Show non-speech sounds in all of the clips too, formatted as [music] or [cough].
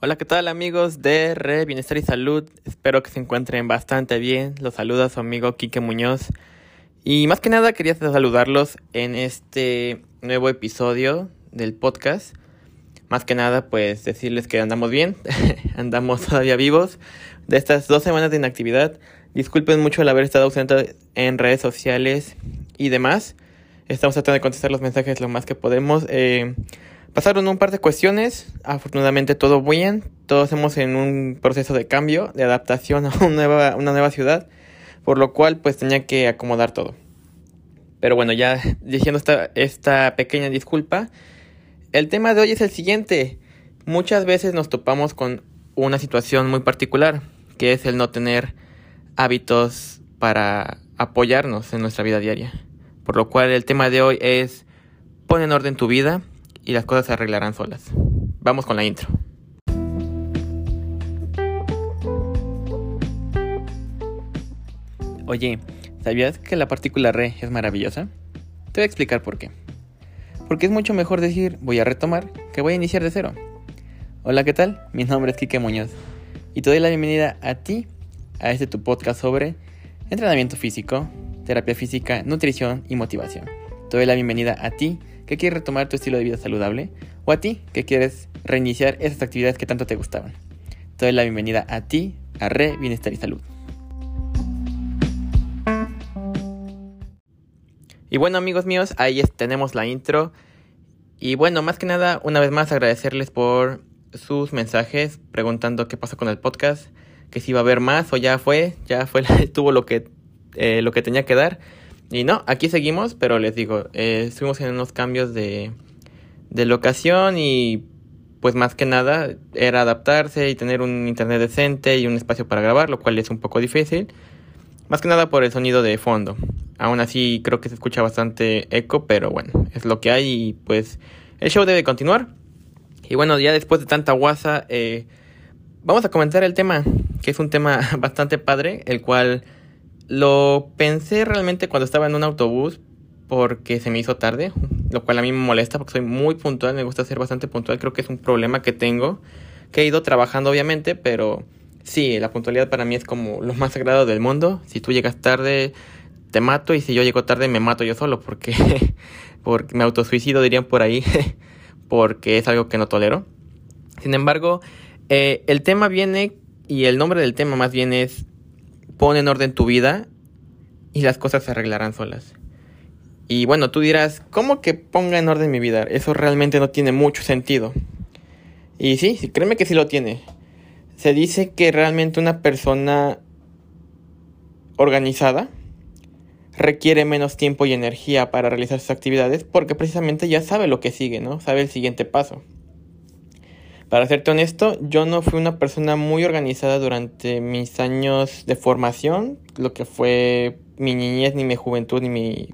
Hola, ¿qué tal amigos de Red Bienestar y Salud? Espero que se encuentren bastante bien. Los saluda su amigo Quique Muñoz. Y más que nada quería saludarlos en este nuevo episodio del podcast. Más que nada pues decirles que andamos bien, [laughs] andamos todavía vivos. De estas dos semanas de inactividad, disculpen mucho el haber estado ausente en redes sociales y demás. Estamos tratando de contestar los mensajes lo más que podemos. Eh, Pasaron un par de cuestiones, afortunadamente todo bien, todos estamos en un proceso de cambio, de adaptación a una nueva, ciudad, por lo cual pues tenía que acomodar todo. Pero bueno, ya diciendo esta, esta pequeña disculpa, el tema de hoy es el siguiente. Muchas veces nos topamos con una situación muy particular, que es el no tener hábitos para apoyarnos en nuestra vida diaria. Por lo cual el tema de hoy es pon en orden tu vida y las cosas se arreglarán solas. Vamos con la intro. Oye, ¿sabías que la partícula re es maravillosa? Te voy a explicar por qué. Porque es mucho mejor decir voy a retomar que voy a iniciar de cero. Hola, ¿qué tal? Mi nombre es Kike Muñoz y te doy la bienvenida a ti, a este tu podcast sobre entrenamiento físico, terapia física, nutrición y motivación. Te doy la bienvenida a ti que quieres retomar tu estilo de vida saludable o a ti que quieres reiniciar esas actividades que tanto te gustaban. Te doy la bienvenida a ti, a Re Bienestar y Salud. Y bueno amigos míos, ahí tenemos la intro. Y bueno, más que nada, una vez más agradecerles por sus mensajes preguntando qué pasó con el podcast, que si iba a haber más o ya fue, ya fue, [laughs] tuvo lo que, eh, lo que tenía que dar. Y no, aquí seguimos, pero les digo, eh, estuvimos en unos cambios de, de locación y pues más que nada era adaptarse y tener un internet decente y un espacio para grabar, lo cual es un poco difícil. Más que nada por el sonido de fondo. Aún así creo que se escucha bastante eco, pero bueno, es lo que hay y pues el show debe continuar. Y bueno, ya después de tanta guasa, eh, vamos a comentar el tema, que es un tema [laughs] bastante padre, el cual lo pensé realmente cuando estaba en un autobús porque se me hizo tarde, [laughs] lo cual a mí me molesta porque soy muy puntual, me gusta ser bastante puntual, creo que es un problema que tengo, que he ido trabajando obviamente, pero sí, la puntualidad para mí es como lo más sagrado del mundo. Si tú llegas tarde, te mato y si yo llego tarde, me mato yo solo porque, [laughs] porque me autosuicido, dirían por ahí, [laughs] porque es algo que no tolero. Sin embargo, eh, el tema viene y el nombre del tema más bien es pon en orden tu vida y las cosas se arreglarán solas. Y bueno, tú dirás, ¿cómo que ponga en orden mi vida? Eso realmente no tiene mucho sentido. Y sí, créeme que sí lo tiene. Se dice que realmente una persona organizada requiere menos tiempo y energía para realizar sus actividades porque precisamente ya sabe lo que sigue, ¿no? Sabe el siguiente paso. Para serte honesto, yo no fui una persona muy organizada durante mis años de formación, lo que fue mi niñez, ni mi juventud, ni mi,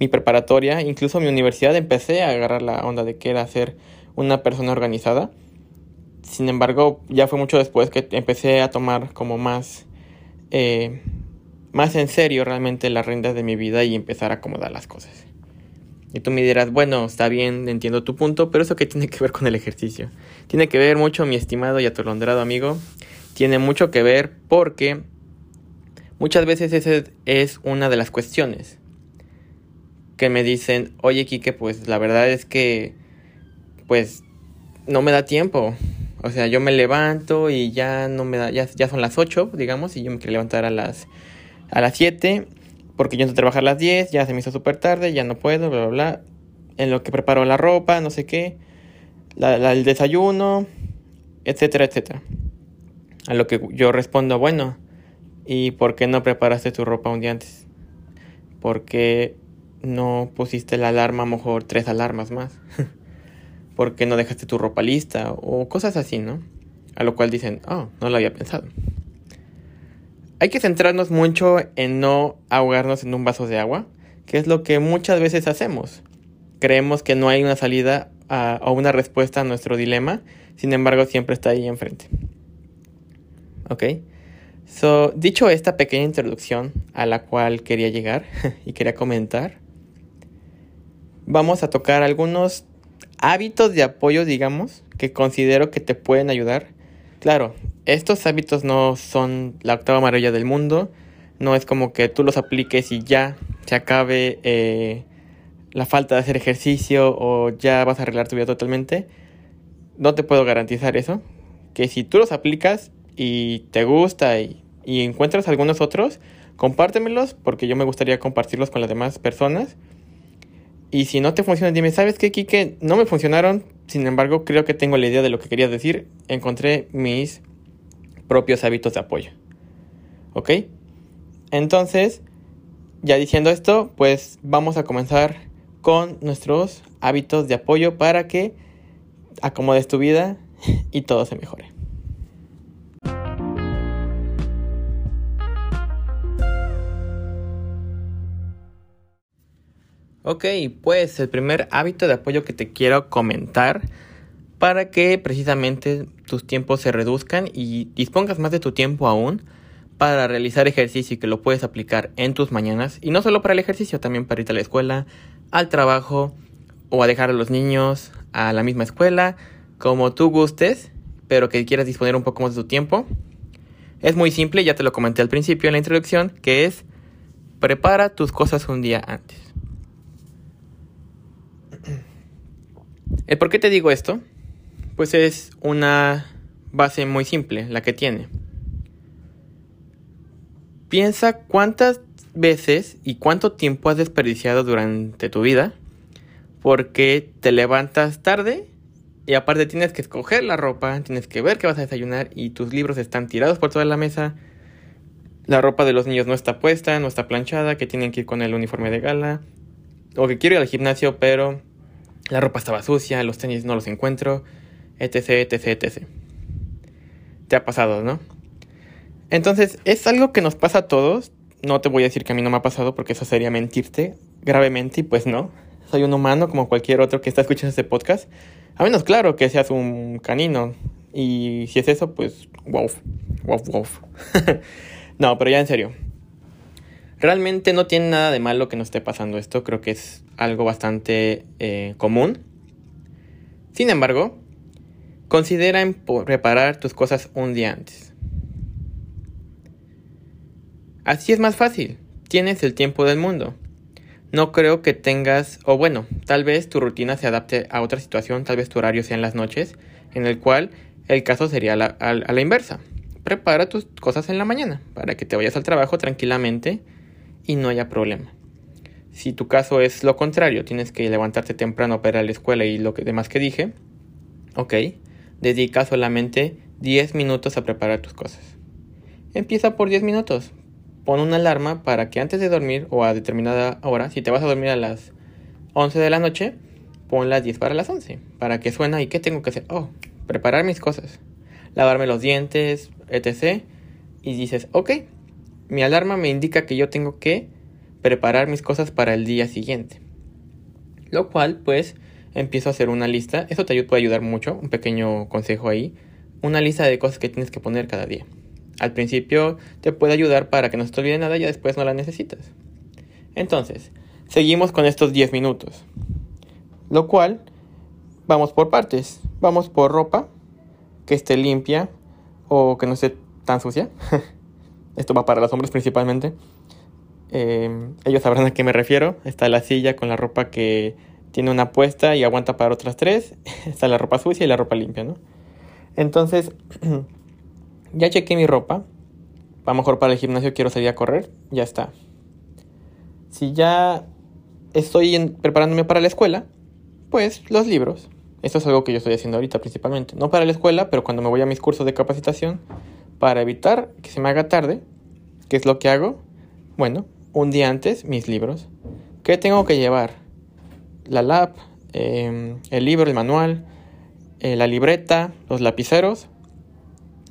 mi preparatoria, incluso mi universidad empecé a agarrar la onda de que era ser una persona organizada. Sin embargo, ya fue mucho después que empecé a tomar como más, eh, más en serio realmente las riendas de mi vida y empezar a acomodar las cosas. Y tú me dirás, bueno, está bien, entiendo tu punto, pero eso qué tiene que ver con el ejercicio. Tiene que ver mucho, mi estimado y atolondrado amigo. Tiene mucho que ver porque muchas veces esa es una de las cuestiones que me dicen, oye Kike, pues la verdad es que, pues, no me da tiempo. O sea, yo me levanto y ya no me da, ya, ya son las 8, digamos, y yo me quiero levantar a las, a las 7 porque yo entro a trabajar a las 10, ya se me hizo súper tarde, ya no puedo, bla, bla, bla. En lo que preparo la ropa, no sé qué, el desayuno, etcétera, etcétera. A lo que yo respondo, bueno, ¿y por qué no preparaste tu ropa un día antes? ¿Por qué no pusiste la alarma, mejor tres alarmas más? [laughs] ¿Por qué no dejaste tu ropa lista? O cosas así, ¿no? A lo cual dicen, oh, no lo había pensado. Hay que centrarnos mucho en no ahogarnos en un vaso de agua, que es lo que muchas veces hacemos. Creemos que no hay una salida o una respuesta a nuestro dilema, sin embargo siempre está ahí enfrente. ¿Ok? So, dicho esta pequeña introducción a la cual quería llegar [laughs] y quería comentar, vamos a tocar algunos hábitos de apoyo, digamos, que considero que te pueden ayudar. Claro, estos hábitos no son la octava maravilla del mundo, no es como que tú los apliques y ya se acabe eh, la falta de hacer ejercicio o ya vas a arreglar tu vida totalmente. No te puedo garantizar eso, que si tú los aplicas y te gusta y, y encuentras algunos otros, compártemelos porque yo me gustaría compartirlos con las demás personas. Y si no te funcionan, dime, ¿sabes qué, Kike? No me funcionaron, sin embargo, creo que tengo la idea de lo que querías decir. Encontré mis propios hábitos de apoyo. ¿Ok? Entonces, ya diciendo esto, pues vamos a comenzar con nuestros hábitos de apoyo para que acomodes tu vida y todo se mejore. Ok, pues el primer hábito de apoyo que te quiero comentar para que precisamente tus tiempos se reduzcan y dispongas más de tu tiempo aún para realizar ejercicio y que lo puedes aplicar en tus mañanas y no solo para el ejercicio, también para ir a la escuela, al trabajo o a dejar a los niños a la misma escuela, como tú gustes, pero que quieras disponer un poco más de tu tiempo. Es muy simple, ya te lo comenté al principio en la introducción, que es prepara tus cosas un día antes. ¿El por qué te digo esto? Pues es una base muy simple, la que tiene. Piensa cuántas veces y cuánto tiempo has desperdiciado durante tu vida porque te levantas tarde y aparte tienes que escoger la ropa, tienes que ver qué vas a desayunar y tus libros están tirados por toda la mesa. La ropa de los niños no está puesta, no está planchada, que tienen que ir con el uniforme de gala. O que quiero ir al gimnasio, pero la ropa estaba sucia, los tenis no los encuentro, etc, etc, etc. Te ha pasado, ¿no? Entonces, es algo que nos pasa a todos. No te voy a decir que a mí no me ha pasado porque eso sería mentirte gravemente y pues no. Soy un humano como cualquier otro que está escuchando este podcast. A menos claro que seas un canino. Y si es eso, pues wow, wow, wow. [laughs] no, pero ya en serio. Realmente no tiene nada de malo que nos esté pasando esto, creo que es algo bastante eh, común. Sin embargo, considera preparar tus cosas un día antes. Así es más fácil, tienes el tiempo del mundo. No creo que tengas, o bueno, tal vez tu rutina se adapte a otra situación, tal vez tu horario sea en las noches, en el cual el caso sería a la inversa. Prepara tus cosas en la mañana para que te vayas al trabajo tranquilamente y no haya problema. Si tu caso es lo contrario, tienes que levantarte temprano para ir a la escuela y lo que demás que dije, ok, dedica solamente 10 minutos a preparar tus cosas. Empieza por 10 minutos. Pon una alarma para que antes de dormir o a determinada hora, si te vas a dormir a las 11 de la noche, pon las 10 para las 11, para que suena y qué tengo que hacer. Oh, preparar mis cosas, lavarme los dientes, etc. Y dices, ok, mi alarma me indica que yo tengo que preparar mis cosas para el día siguiente. Lo cual, pues, empiezo a hacer una lista. Eso te puede ayudar mucho, un pequeño consejo ahí. Una lista de cosas que tienes que poner cada día. Al principio te puede ayudar para que no se te olvide nada y después no la necesitas. Entonces, seguimos con estos 10 minutos. Lo cual, vamos por partes. Vamos por ropa que esté limpia o que no esté tan sucia. [laughs] Esto va para los hombres principalmente. Em, ellos sabrán a qué me refiero. Está la silla con la ropa que tiene una puesta y aguanta para otras tres. [laughs] Está la ropa sucia y la ropa limpia, ¿no? Entonces, [clears throat] ya chequé mi ropa. A lo mejor para el gimnasio quiero salir a correr. Ya está. Si ya estoy preparándome para la escuela, pues los libros. Esto es algo que yo estoy haciendo ahorita principalmente. No para la escuela, pero cuando me voy a mis cursos de capacitación, para evitar que se me haga tarde, ¿qué es lo que hago? Bueno, un día antes mis libros. ¿Qué tengo que llevar? La lap, em, el libro, el manual, eh, la libreta, los lapiceros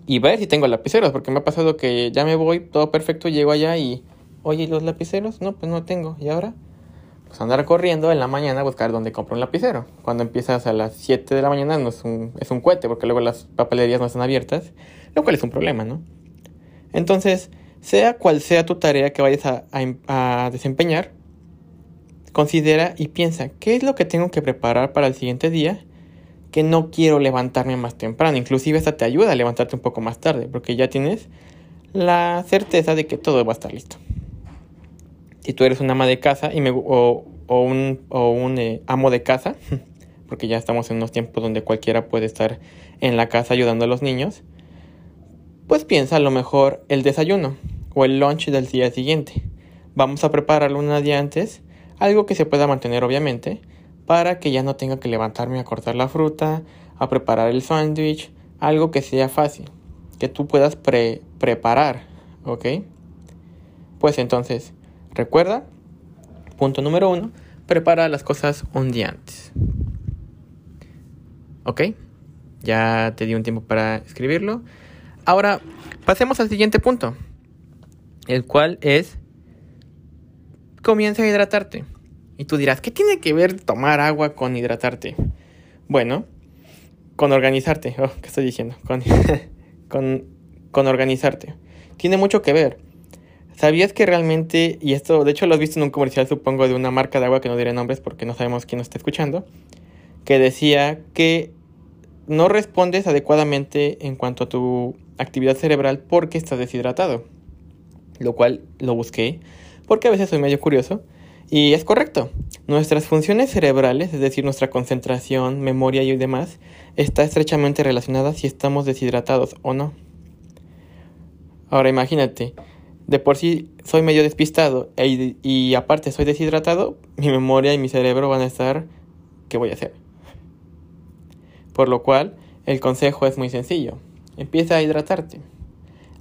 y ver si tengo lapiceros, porque me ha pasado que ya me voy, todo perfecto, llego allá y, oye, ¿los lapiceros? No, pues no tengo. ¿Y ahora? pues andar corriendo en la mañana a buscar dónde compro un lapicero. Cuando empiezas a las 7 de la mañana no es un, es un cohete porque luego las papelerías no están abiertas, lo cual es un problema, ¿no? Entonces, sea cual sea tu tarea que vayas a, a, desempeñar, considera y piensa, ¿qué es lo que tengo que preparar para el siguiente día? Que no quiero levantarme más temprano. Inclusive esta te ayuda a levantarte un poco más tarde, porque ya tienes la certeza de que todo va a estar listo. Si tú eres un ama de casa y me, o, un, o un eh, amo de casa, [laughs] porque ya estamos en unos tiempos donde cualquiera puede estar en la casa ayudando a los niños, pues piensa a lo mejor el desayuno o el lunch del día siguiente. Vamos a prepararlo un día antes, algo que se pueda mantener obviamente, para que ya no tenga que levantarme a cortar la fruta, a preparar el sándwich, algo que sea fácil, que tú puedas preparar, ¿ok? Pues entonces, recuerda, punto número uno, prepara las cosas un día antes. ¿Ok? Ya te di un tiempo para escribirlo. Ahora, pasemos al siguiente punto, el cual es comienza a hidratarte. Y tú dirás, ¿qué tiene que ver tomar agua con hidratarte? Bueno, con organizarte. [laughs] Oh, ¿Qué estoy diciendo? Con, [laughs] con, con organizarte. Tiene mucho que ver. ¿Sabías que realmente, y esto de hecho lo has visto en un comercial supongo de una marca de agua que no diré nombres porque no sabemos quién nos está escuchando, que decía que no respondes adecuadamente en cuanto a tu actividad cerebral porque estás deshidratado. Lo cual lo busqué porque a veces soy medio curioso. Y es correcto. Nuestras funciones cerebrales, es decir, nuestra concentración, memoria y demás, está estrechamente relacionada si estamos deshidratados o no. Ahora imagínate, de por sí soy medio despistado e y aparte soy deshidratado, mi memoria y mi cerebro van a estar, ¿qué voy a hacer? Por lo cual, el consejo es muy sencillo. Empieza a hidratarte.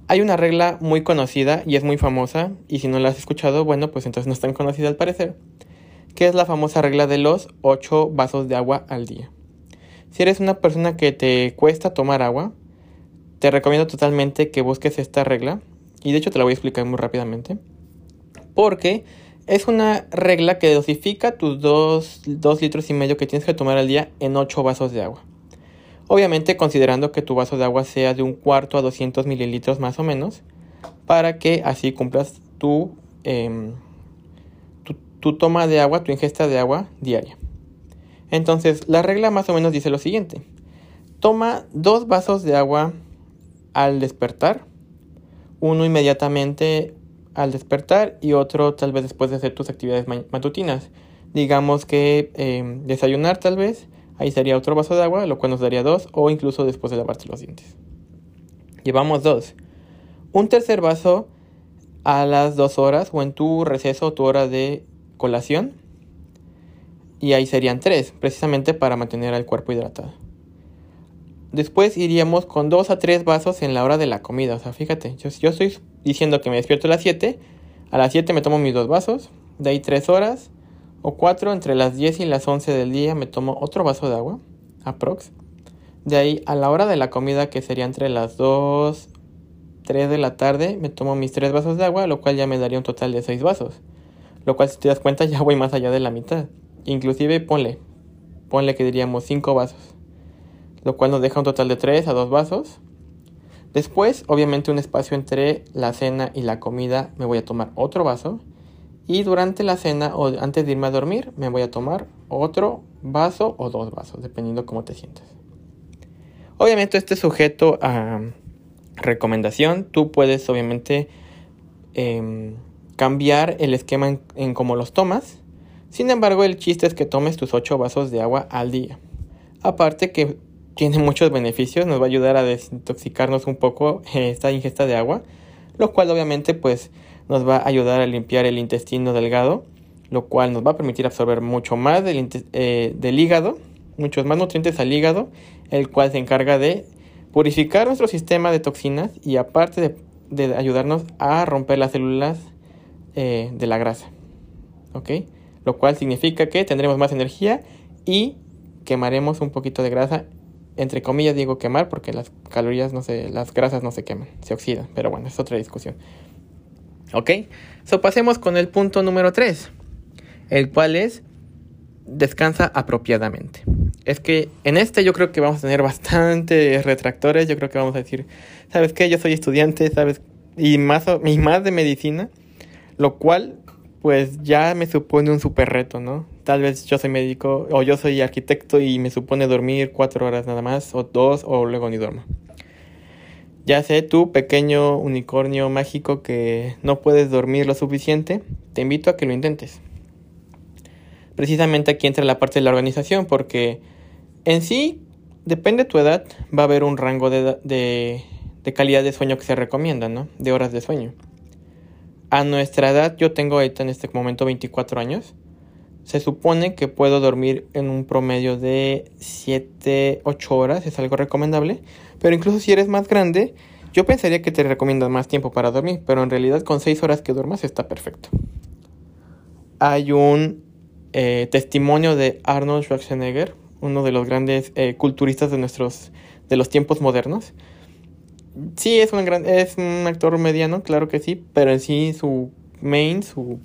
Hay una regla muy conocida y es muy famosa, y si no la has escuchado, bueno, pues entonces no es tan conocida al parecer, que es la famosa regla de los 8 vasos de agua al día. Si eres una persona que te cuesta tomar agua, te recomiendo totalmente que busques esta regla, y de hecho te la voy a explicar muy rápidamente, porque es una regla que dosifica tus 2 litros y medio que tienes que tomar al día en 8 vasos de agua. Obviamente considerando que tu vaso de agua sea de un cuarto a 200 mililitros más o menos, para que así cumplas em, tu, tu, toma de agua, tu ingesta de agua diaria. Entonces, la regla más o menos dice lo siguiente. Toma dos vasos de agua al despertar, uno inmediatamente al despertar y otro tal vez después de hacer tus actividades matutinas. Digamos que em, desayunar tal vez Ahí sería otro vaso de agua, lo cual nos daría dos, o incluso después de lavarte los dientes. Llevamos dos. Un tercer vaso a las dos horas o en tu receso tu hora de colación. Y ahí serían tres, precisamente para mantener al cuerpo hidratado. Después iríamos con dos a tres vasos en la hora de la comida. O sea, fíjate, yo, yo estoy diciendo que me despierto a las 7. A las 7 me tomo mis dos vasos. De ahí tres horas o 4 entre las 10 y las 11 del día me tomo otro vaso de agua, aprox. De ahí a la hora de la comida, que sería entre las 2, 3 de la tarde, me tomo mis 3 vasos de agua, lo cual ya me daría un total de 6 vasos. Lo cual, si te das cuenta, ya voy más allá de la mitad. Inclusive, ponle, ponle que diríamos 5 vasos. Lo cual nos deja un total de 3 a 2 vasos. Después, obviamente, un espacio entre la cena y la comida, me voy a tomar otro vaso. Y durante la cena o antes de irme a dormir me voy a tomar otro vaso o dos vasos, dependiendo cómo te sientas. Obviamente este sujeto a recomendación. Tú puedes obviamente em, cambiar el esquema en, cómo los tomas. Sin embargo, el chiste es que tomes tus 8 vasos de agua al día. Aparte que tiene muchos beneficios, nos va a ayudar a desintoxicarnos un poco esta ingesta de agua, lo cual obviamente pues nos va a ayudar a limpiar el intestino delgado, lo cual nos va a permitir absorber mucho más del, eh, del hígado, muchos más nutrientes al hígado, el cual se encarga de purificar nuestro sistema de toxinas y aparte de, ayudarnos a romper las células eh, de la grasa. ¿Ok? Lo cual significa que tendremos más energía y quemaremos un poquito de grasa. Entre comillas digo quemar porque las calorías no se, las grasas no se queman, se oxidan. Pero bueno, es otra discusión. ¿Ok? So pasemos con el punto número 3, el cual es descansa apropiadamente. Es que en este yo creo que vamos a tener bastantes [laughs] retractores. Yo creo que vamos a decir, ¿sabes qué? Yo soy estudiante, ¿sabes? Y más, y más de medicina. Lo cual pues ya me supone un super reto, ¿no? Tal vez yo soy médico o yo soy arquitecto y me supone dormir cuatro horas nada más, o dos, o luego ni duermo. Ya sé, tú, pequeño unicornio mágico que no puedes dormir lo suficiente, te invito a que lo intentes. Precisamente aquí entra la parte de la organización, porque en sí, depende de tu edad, va a haber un rango de, de, calidad de sueño que se recomienda, ¿no? De horas de sueño. A nuestra edad, yo tengo ahorita en este momento 24 años. Se supone que puedo dormir en un promedio de 7, 8 horas, es algo recomendable. Pero incluso si eres más grande, yo pensaría que te recomiendo más tiempo para dormir, pero en realidad con 6 horas que duermas está perfecto. Hay un eh, testimonio de Arnold Schwarzenegger, uno de los grandes eh, culturistas de, nuestros, de los tiempos modernos. Sí, es un, gran, es un actor mediano, claro que sí, pero en sí su main, su,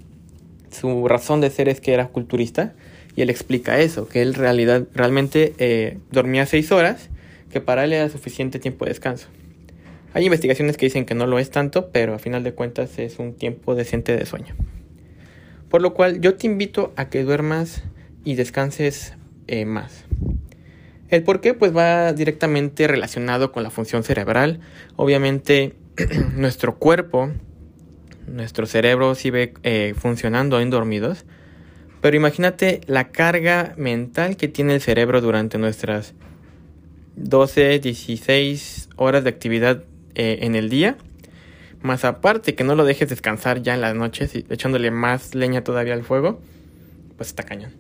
su razón de ser es que era culturista. Y él explica eso, que él realidad, realmente eh, dormía 6 horas que para él era suficiente tiempo de descanso. Hay investigaciones que dicen que no lo es tanto, pero a final de cuentas es un tiempo decente de sueño. Por lo cual yo te invito a que duermas y descanses eh, más. El por qué pues va directamente relacionado con la función cerebral. Obviamente [clears throat] nuestro cuerpo, nuestro cerebro sigue eh, funcionando en dormidos. Pero imagínate la carga mental que tiene el cerebro durante nuestras 12, 16 horas de actividad eh, en el día. Más aparte que no lo dejes descansar ya en las noches echándole más leña todavía al fuego, pues está cañón.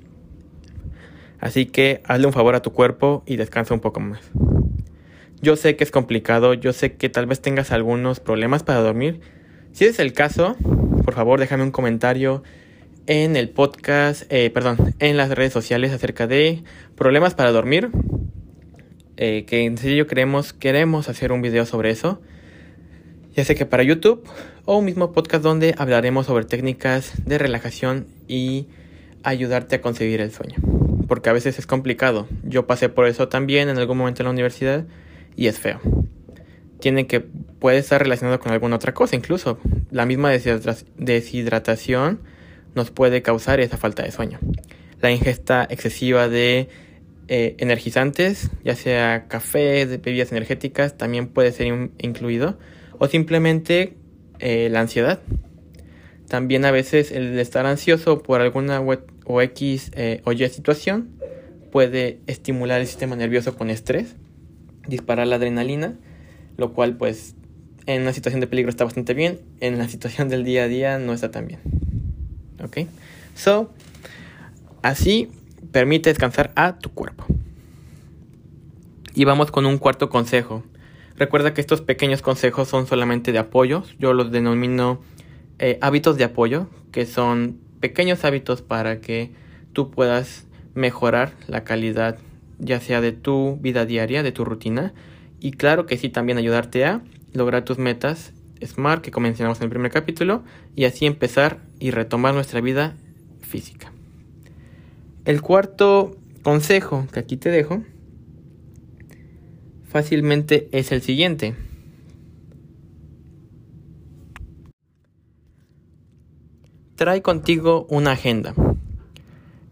Así que hazle un favor a tu cuerpo y descansa un poco más. Yo sé que es complicado, yo sé que tal vez tengas algunos problemas para dormir. Si es el caso, por favor déjame un comentario en el podcast, eh, perdón, en las redes sociales acerca de problemas para dormir eh, que en serio queremos, queremos hacer un video sobre eso. Ya sé que para YouTube o un mismo podcast donde hablaremos sobre técnicas de relajación y ayudarte a conseguir el sueño. Porque a veces es complicado. Yo pasé por eso también en algún momento en la universidad y es feo. Tiene que, puede estar relacionado con alguna otra cosa incluso. La misma deshidratación nos puede causar esa falta de sueño. La ingesta excesiva de eh, energizantes, ya sea café, bebidas energéticas, también puede ser incluido. O simplemente eh, la ansiedad. También a veces el estar ansioso por alguna o X eh, o Y situación puede estimular el sistema nervioso con estrés, disparar la adrenalina, lo cual pues en una situación de peligro está bastante bien, en la situación del día a día no está tan bien. ¿Ok? So, así Permite descansar a tu cuerpo. Y vamos con un cuarto consejo. Recuerda que estos pequeños consejos son solamente de apoyo. Yo los denomino eh, hábitos de apoyo, que son pequeños hábitos para que tú puedas mejorar la calidad ya sea de tu vida diaria, de tu rutina. Y claro que sí, también ayudarte a lograr tus metas SMART que comenzamos en el primer capítulo y así empezar y retomar nuestra vida física. El cuarto consejo que aquí te dejo fácilmente es el siguiente. Trae contigo una agenda.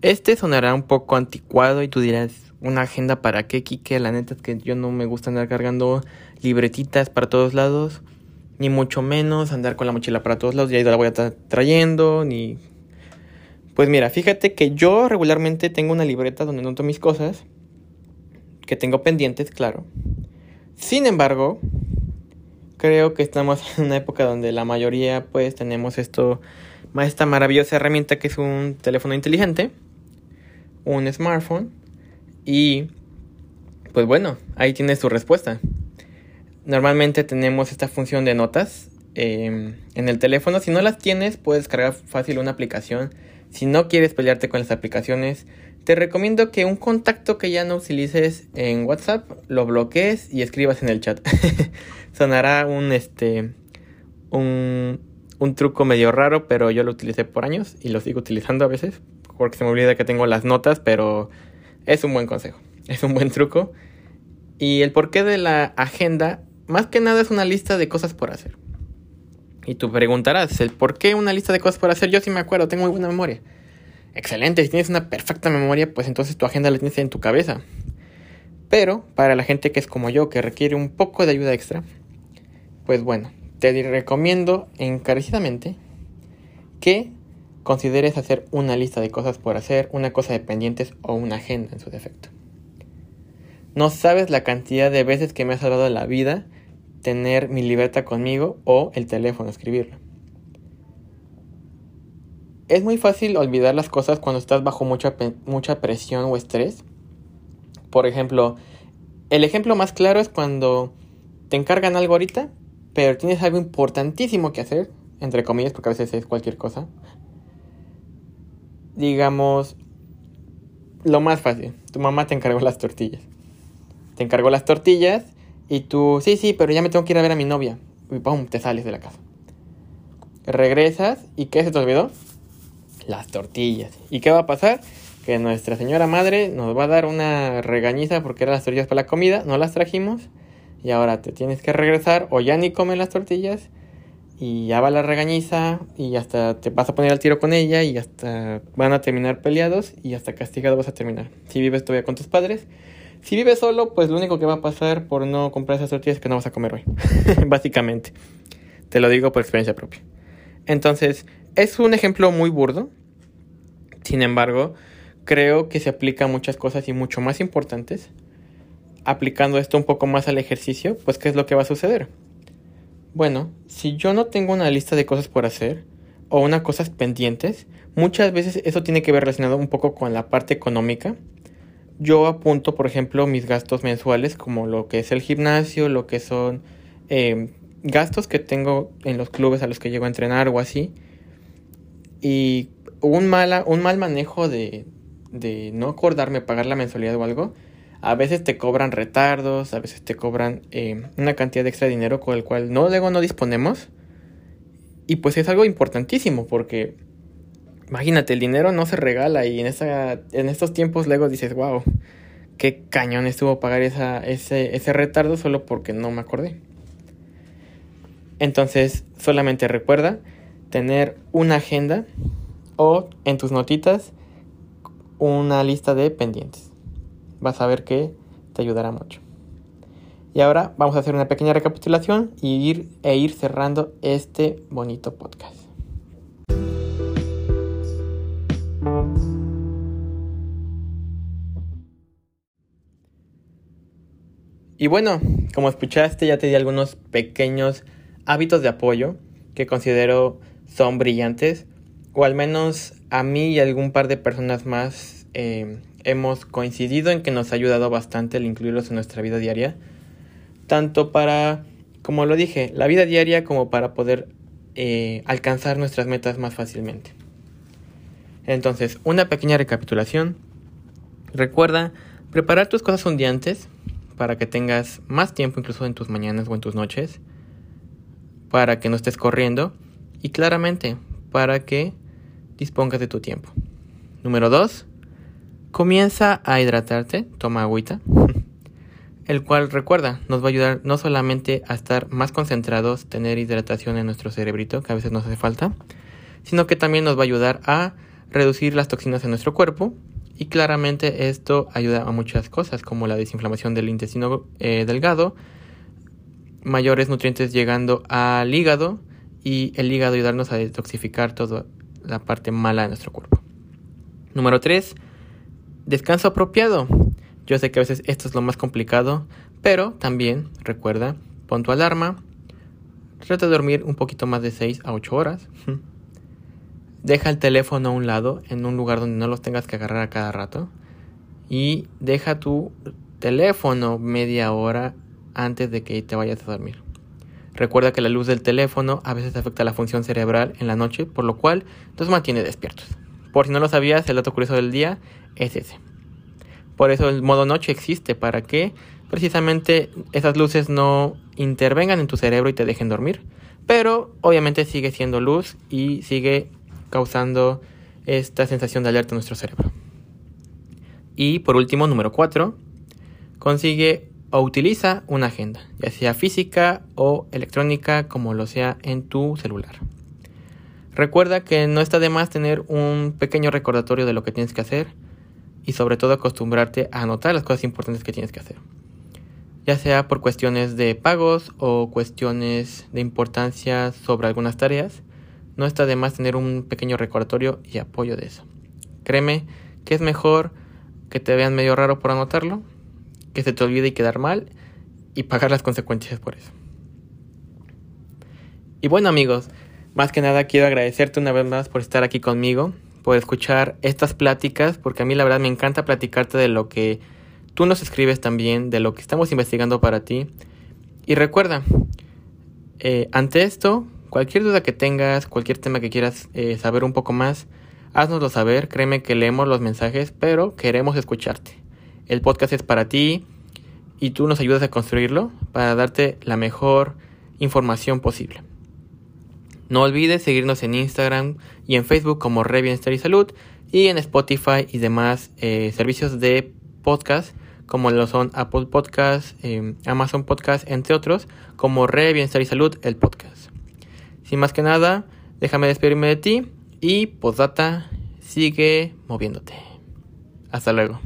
Este sonará un poco anticuado y tú dirás, ¿una agenda para qué, Kike? La neta es que yo no me gusta andar cargando libretitas para todos lados, ni mucho menos andar con la mochila para todos lados, y ahí la voy a estar trayendo, ni pues mira, fíjate que yo regularmente tengo una libreta donde noto mis cosas, que tengo pendientes, claro. Sin embargo, creo que estamos [laughs] en una época donde la mayoría pues tenemos esto, esta maravillosa herramienta que es un teléfono inteligente, un smartphone y pues bueno, ahí tienes tu respuesta. Normalmente tenemos esta función de notas eh, en el teléfono. Si no las tienes, puedes cargar fácil una aplicación si no quieres pelearte con las aplicaciones, te recomiendo que un contacto que ya no utilices en WhatsApp lo bloquees y escribas en el chat. [laughs] Sonará un este un, un truco medio raro, pero yo lo utilicé por años y lo sigo utilizando a veces porque se me olvida que tengo las notas, pero es un buen consejo, [laughs] es un buen truco. Y el porqué de la agenda, más que nada es una lista de cosas por hacer. Y tú preguntarás, ¿el por qué una lista de cosas por hacer? Yo sí me acuerdo, tengo muy buena memoria. Excelente, si tienes una perfecta memoria, pues entonces tu agenda la tienes en tu cabeza. Pero para la gente que es como yo, que requiere un poco de ayuda extra, pues bueno, te recomiendo encarecidamente que consideres hacer una lista de cosas por hacer, una cosa de pendientes o una agenda en su defecto. No sabes la cantidad de veces que me ha salvado la vida tener mi libreta conmigo o el teléfono, escribirlo. Es muy fácil olvidar las cosas cuando estás bajo mucha, mucha presión o estrés. Por ejemplo, el ejemplo más claro es cuando te encargan algo ahorita, pero tienes algo importantísimo que hacer, entre comillas, porque a veces es cualquier cosa digamos, lo más fácil, tu mamá te encargó las tortillas. Te encargó las tortillas y tú, sí, sí, pero ya me tengo que ir a ver a mi novia. Y pum, te sales de la casa. Regresas y ¿qué se te olvidó? Las tortillas. ¿Y qué va a pasar? Que nuestra señora madre nos va a dar una regañiza porque eran las tortillas para la comida, no las trajimos y ahora te tienes que regresar o ya ni comen las tortillas y ya va la regañiza y hasta te vas a poner al tiro con ella y hasta van a terminar peleados y hasta castigado vas a terminar. Si vives todavía con tus padres. Si vives solo, pues lo único que va a pasar por no comprar esas tortillas es que no vas a comer hoy. [laughs] Básicamente. Te lo digo por experiencia propia. Entonces, es un ejemplo muy burdo. Sin embargo, creo que se aplica a muchas cosas y mucho más importantes. Aplicando esto un poco más al ejercicio, pues ¿qué es lo que va a suceder? Bueno, si yo no tengo una lista de cosas por hacer o unas cosas pendientes, muchas veces eso tiene que ver relacionado un poco con la parte económica. Yo apunto, por ejemplo, mis gastos mensuales, como lo que es el gimnasio, lo que son em, gastos que tengo en los clubes a los que llego a entrenar o así. Y un, mala, un mal manejo de, de no acordarme pagar la mensualidad o algo, a veces te cobran retardos, a veces te cobran eh, una cantidad de extra dinero con el cual no, luego no disponemos. Y pues es algo importantísimo porque imagínate, el dinero no se regala y en, esa, en estos tiempos luego dices, wow, qué cañón estuvo pagar esa, ese, ese retardo solo porque no me acordé. Entonces, solamente recuerda tener una agenda o en tus notitas una lista de pendientes vas a ver que te ayudará mucho. Y ahora vamos a hacer una pequeña recapitulación y ir, e ir cerrando este bonito podcast. Y bueno, como escuchaste, ya te di algunos pequeños hábitos de apoyo que considero son brillantes, o al menos a mí y a algún par de personas más eh, hemos coincidido en que nos ha ayudado bastante el incluirlos en nuestra vida diaria, tanto para, como lo dije, la vida diaria como para poder eh, alcanzar nuestras metas más fácilmente. Entonces, una pequeña recapitulación. Recuerda preparar tus cosas un día antes para que tengas más tiempo incluso en tus mañanas o en tus noches, para que no estés corriendo y claramente para que dispongas de tu tiempo. Número 2 Comienza a hidratarte, toma agüita, [laughs] el cual recuerda, nos va a ayudar no solamente a estar más concentrados, tener hidratación en nuestro cerebrito, que a veces nos hace falta, sino que también nos va a ayudar a reducir las toxinas en nuestro cuerpo y claramente esto ayuda a muchas cosas como la desinflamación del intestino eh, delgado, mayores nutrientes llegando al hígado y el hígado ayudarnos a detoxificar toda la parte mala de nuestro cuerpo. Número 3 Descanso apropiado. Yo sé que a veces esto es lo más complicado, pero también recuerda, pon tu alarma, trata de dormir un poquito más de 6 a 8 horas. Deja el teléfono a un lado, en un lugar donde no los tengas que agarrar a cada rato. Y deja tu teléfono media hora antes de que te vayas a dormir. Recuerda que la luz del teléfono a veces afecta la función cerebral en la noche, por lo cual nos mantiene despiertos. Por si no lo sabías, el dato curioso del día es ese. Por eso el modo noche existe, para que precisamente esas luces no intervengan en tu cerebro y te dejen dormir. Pero obviamente sigue siendo luz y sigue causando esta sensación de alerta en nuestro cerebro. Y por último, número 4, consigue o utiliza una agenda, ya sea física o electrónica como lo sea en tu celular. Recuerda que no está de más tener un pequeño recordatorio de lo que tienes que hacer y sobre todo acostumbrarte a anotar las cosas importantes que tienes que hacer. Ya sea por cuestiones de pagos o cuestiones de importancia sobre algunas tareas, no está de más tener un pequeño recordatorio y apoyo de eso. Créeme que es mejor que te vean medio raro por anotarlo, que se te olvide y quedar mal y pagar las consecuencias por eso. Y bueno amigos, más que nada quiero agradecerte una vez más por estar aquí conmigo por escuchar estas pláticas, porque a mí la verdad me encanta platicarte de lo que tú nos escribes también, de lo que estamos investigando para ti. Y recuerda, eh, ante esto, cualquier duda que tengas, cualquier tema que quieras eh, saber un poco más, haznoslo saber, créeme que leemos los mensajes, pero queremos escucharte. El podcast es para ti y tú nos ayudas a construirlo para darte la mejor información posible. No olvides seguirnos en Instagram y en Facebook como Re Bienestar y Salud y en Spotify y demás eh, servicios de podcast como lo son Apple Podcast, eh, Amazon Podcast, entre otros, como Re Bienestar y Salud, el podcast. Sin más que nada, déjame despedirme de ti y postdata, sigue moviéndote. Hasta luego.